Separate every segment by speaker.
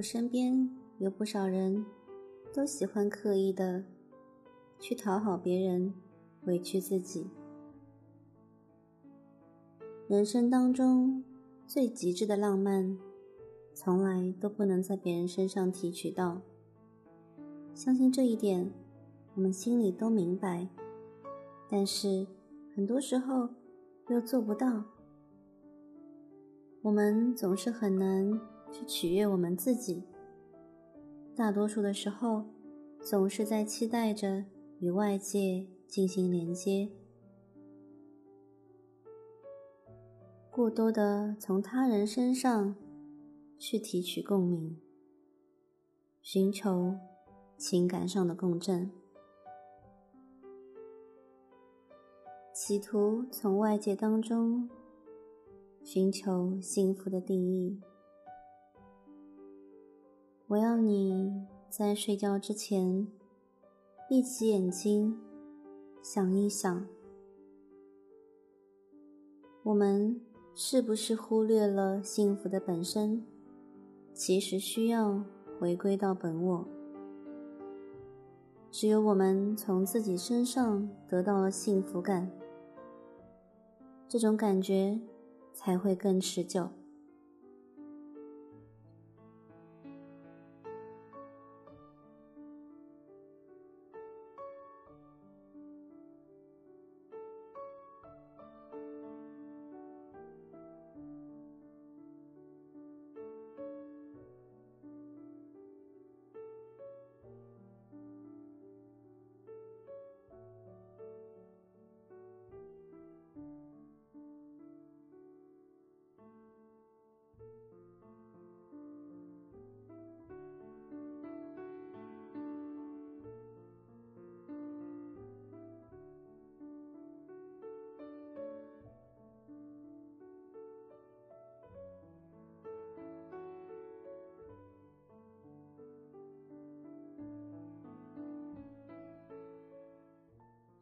Speaker 1: 我身边有不少人都喜欢刻意的去讨好别人，委屈自己。人生当中最极致的浪漫，从来都不能在别人身上提取到。相信这一点，我们心里都明白，但是很多时候又做不到。我们总是很难去取悦我们自己，大多数的时候，总是在期待着与外界进行连接，过多的从他人身上去提取共鸣，寻求情感上的共振，企图从外界当中。寻求幸福的定义。我要你在睡觉之前闭起眼睛，想一想，我们是不是忽略了幸福的本身？其实需要回归到本我。只有我们从自己身上得到了幸福感，这种感觉。才会更持久。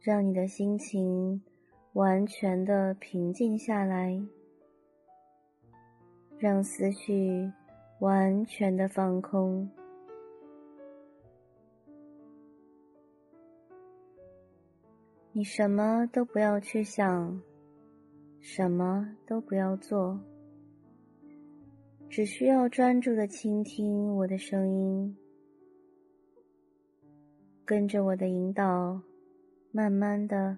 Speaker 1: 让你的心情完全的平静下来，让思绪完全的放空。你什么都不要去想，什么都不要做，只需要专注的倾听我的声音，跟着我的引导。慢慢的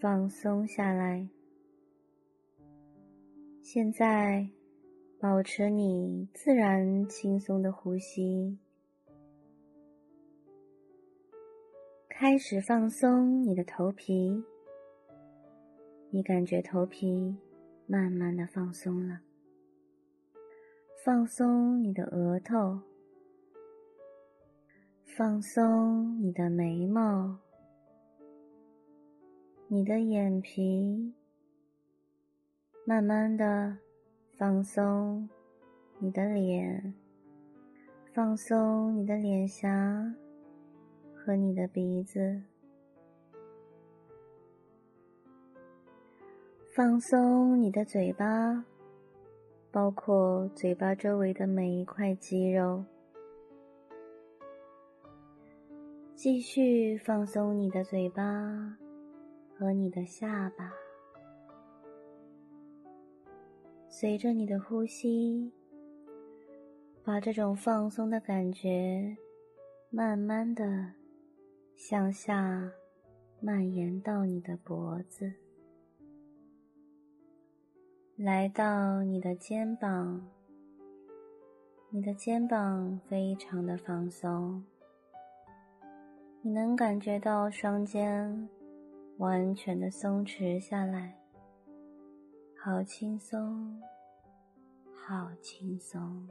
Speaker 1: 放松下来。现在，保持你自然轻松的呼吸，开始放松你的头皮。你感觉头皮慢慢的放松了，放松你的额头，放松你的眉毛。你的眼皮，慢慢的放松，你的脸，放松你的脸颊和你的鼻子，放松你的嘴巴，包括嘴巴周围的每一块肌肉，继续放松你的嘴巴。和你的下巴，随着你的呼吸，把这种放松的感觉慢慢的向下蔓延到你的脖子，来到你的肩膀，你的肩膀非常的放松，你能感觉到双肩。完全的松弛下来，好轻松，好轻松。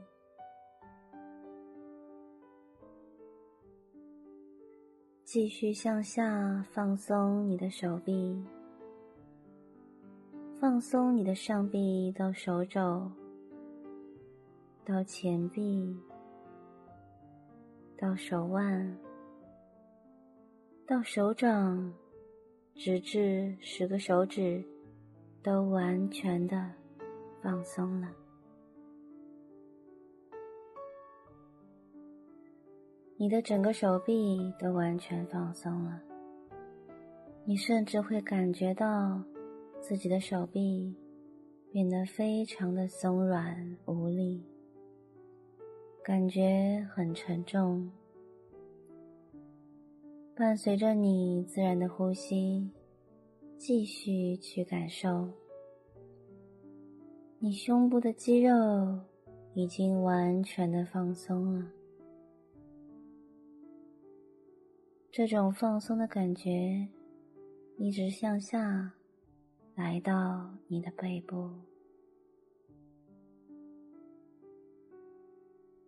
Speaker 1: 继续向下放松你的手臂，放松你的上臂到手肘，到前臂，到手腕，到手掌。直至十个手指都完全的放松了，你的整个手臂都完全放松了，你甚至会感觉到自己的手臂变得非常的松软无力，感觉很沉重。伴随着你自然的呼吸，继续去感受，你胸部的肌肉已经完全的放松了。这种放松的感觉一直向下，来到你的背部，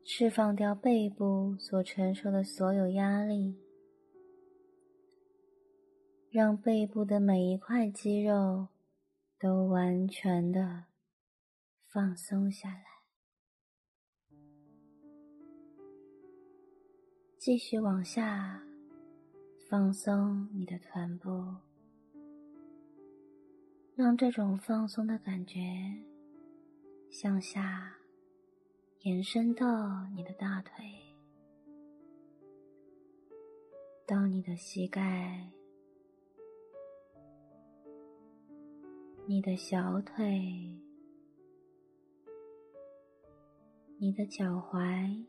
Speaker 1: 释放掉背部所承受的所有压力，让背部的每一块肌肉都完全的放松下来。继续往下。放松你的臀部，让这种放松的感觉向下延伸到你的大腿，到你的膝盖、你的小腿、你的脚踝。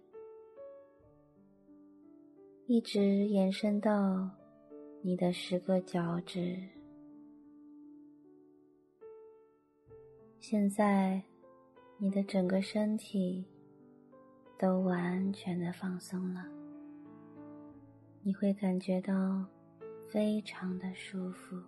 Speaker 1: 一直延伸到你的十个脚趾。现在，你的整个身体都完全的放松了，你会感觉到非常的舒服。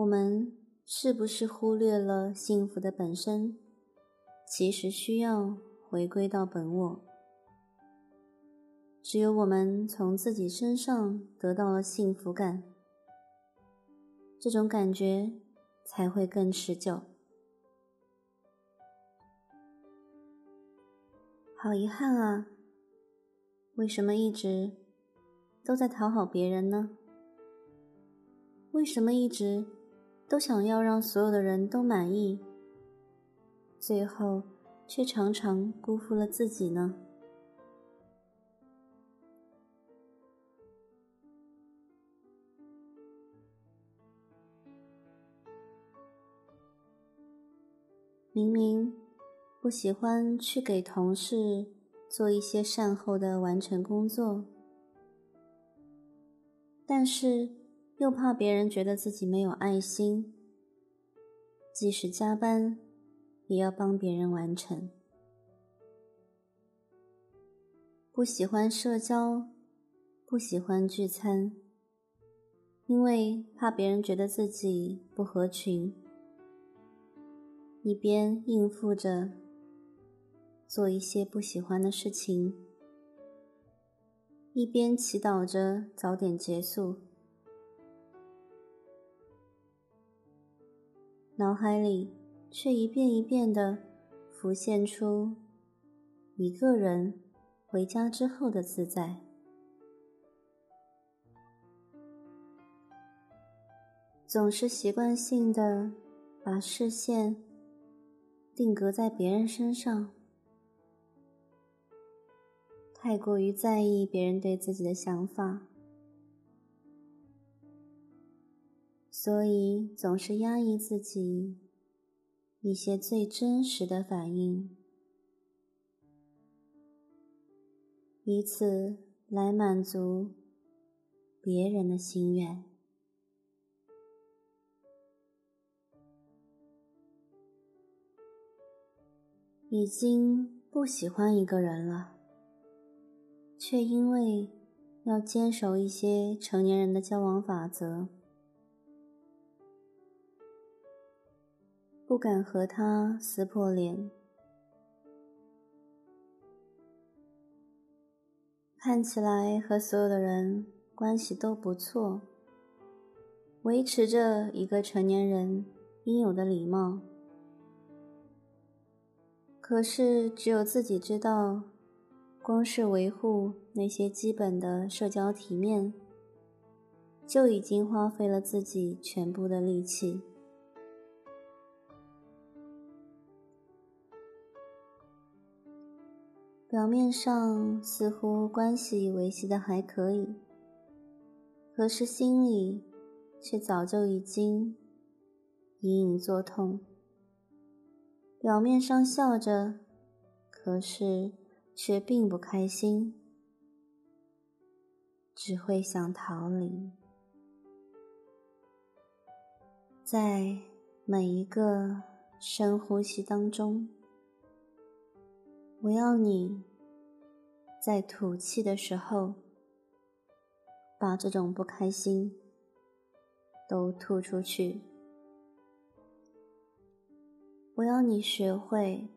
Speaker 2: 我们是不是忽略了幸福的本身？其实需要回归到本我。只有我们从自己身上得到了幸福感，这种感觉才会更持久。好遗憾啊！为什么一直都在讨好别人呢？为什么一直？都想要让所有的人都满意，最后却常常辜负了自己呢？明明不喜欢去给同事做一些善后的完成工作，但是。又怕别人觉得自己没有爱心，即使加班，也要帮别人完成。不喜欢社交，不喜欢聚餐，因为怕别人觉得自己不合群。一边应付着做一些不喜欢的事情，一边祈祷着早点结束。脑海里却一遍一遍的浮现出一个人回家之后的自在，总是习惯性的把视线定格在别人身上，太过于在意别人对自己的想法。所以总是压抑自己一些最真实的反应，以此来满足别人的心愿。已经不喜欢一个人了，却因为要坚守一些成年人的交往法则。不敢和他撕破脸，看起来和所有的人关系都不错，维持着一个成年人应有的礼貌。可是，只有自己知道，光是维护那些基本的社交体面，就已经花费了自己全部的力气。表面上似乎关系维系的还可以，可是心里却早就已经隐隐作痛。表面上笑着，可是却并不开心，只会想逃离。在每一个深呼吸当中，我要你在吐气的时候，把这种不开心都吐出去。我要你学会，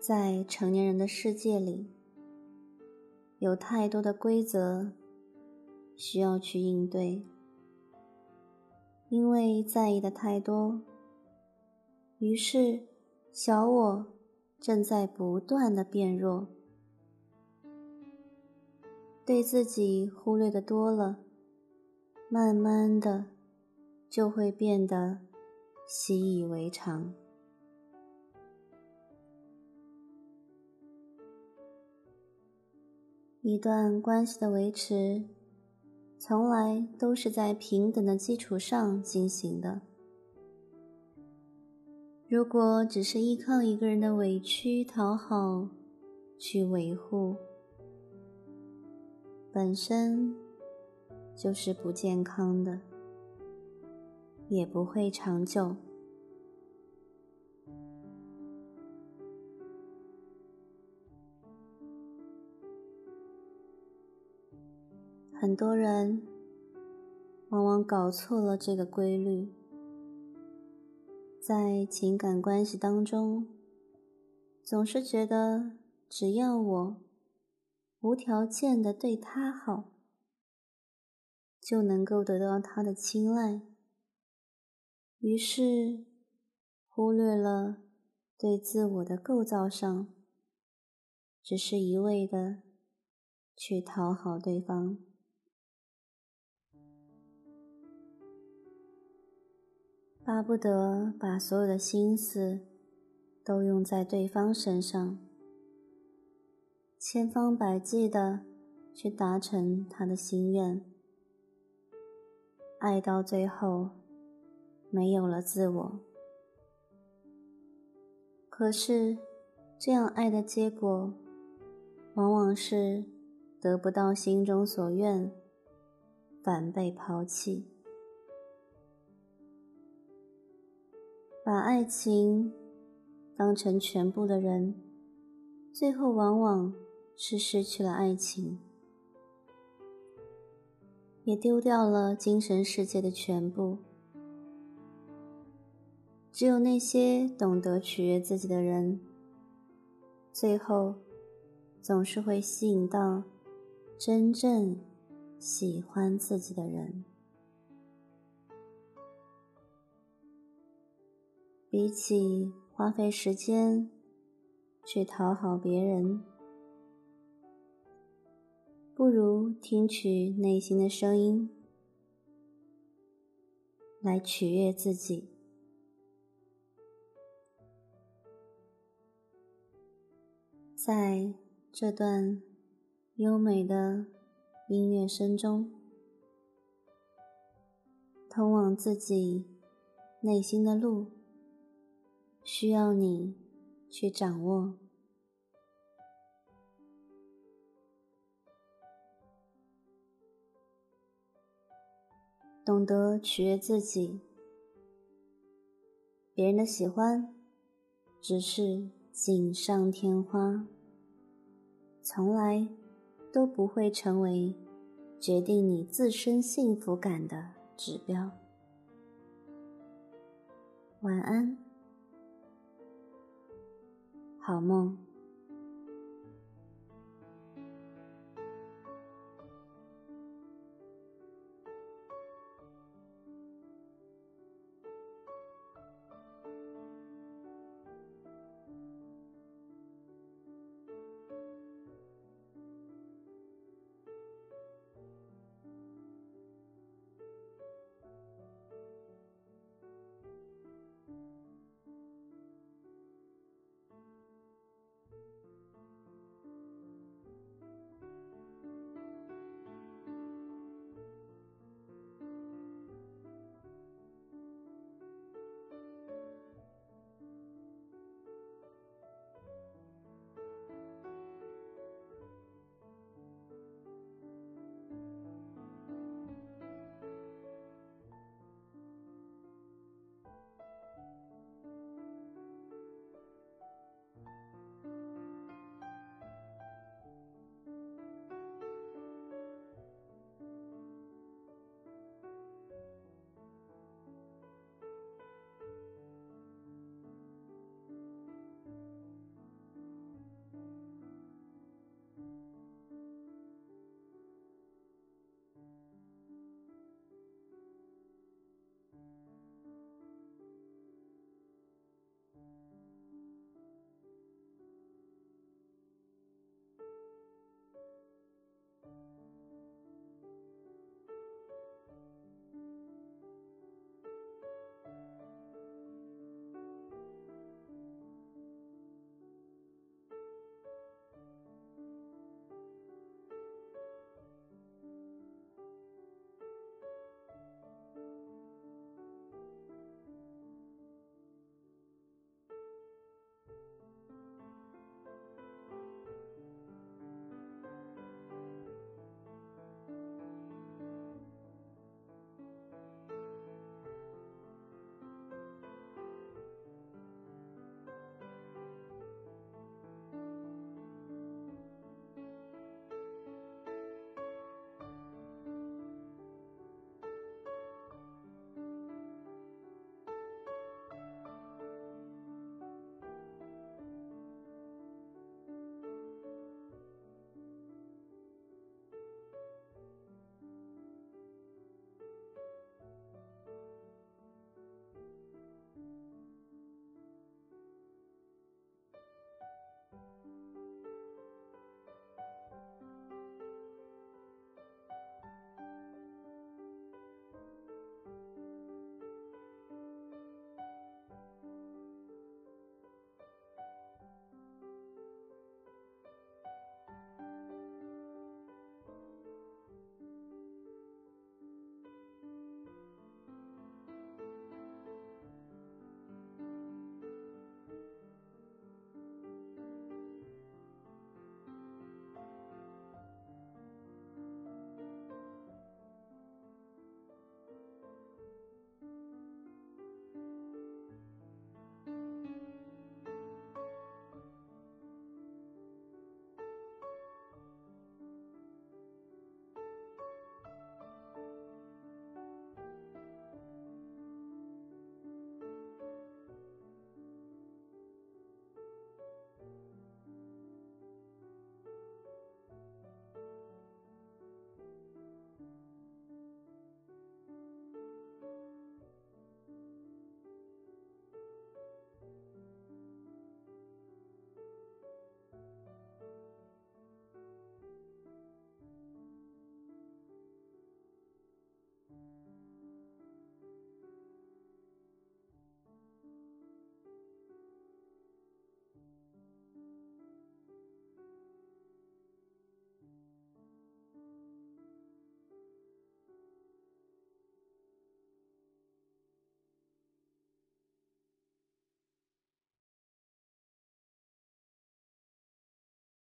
Speaker 2: 在成年人的世界里，有太多的规则需要去应对，因为在意的太多，于是小我正在不断的变弱，对自己忽略的多了，慢慢的就会变得。习以为常。一段关系的维持，从来都是在平等的基础上进行的。如果只是依靠一个人的委屈讨好去维护，本身就是不健康的。也不会长久。很多人往往搞错了这个规律，在情感关系当中，总是觉得只要我无条件的对他好，就能够得到他的青睐。于是，忽略了对自我的构造上，只是一味的去讨好对方，巴不得把所有的心思都用在对方身上，千方百计的去达成他的心愿，爱到最后。没有了自我，可是这样爱的结果，往往是得不到心中所愿，反被抛弃。把爱情当成全部的人，最后往往是失去了爱情，也丢掉了精神世界的全部。只有那些懂得取悦自己的人，最后总是会吸引到真正喜欢自己的人。比起花费时间去讨好别人，不如听取内心的声音，来取悦自己。在这段优美的音乐声中，通往自己内心的路，需要你去掌握。懂得取悦自己，别人的喜欢只是锦上添花。从来都不会成为决定你自身幸福感的指标。晚安，好梦。